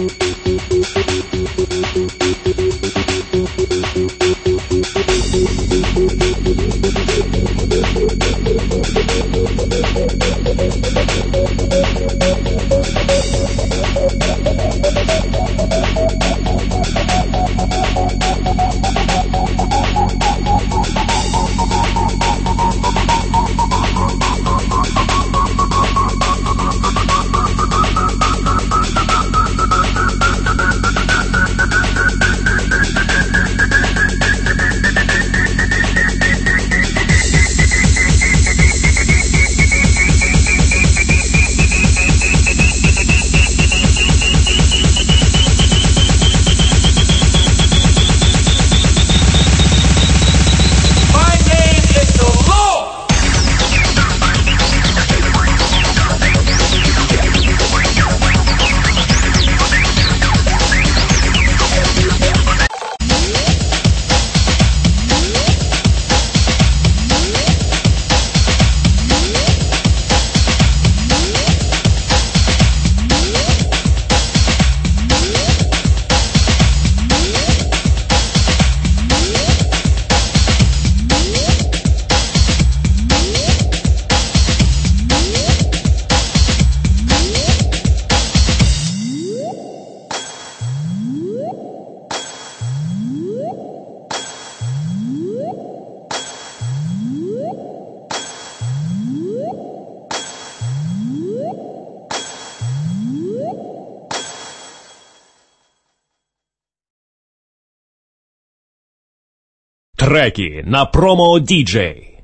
Thank you. Треки на промо діджей.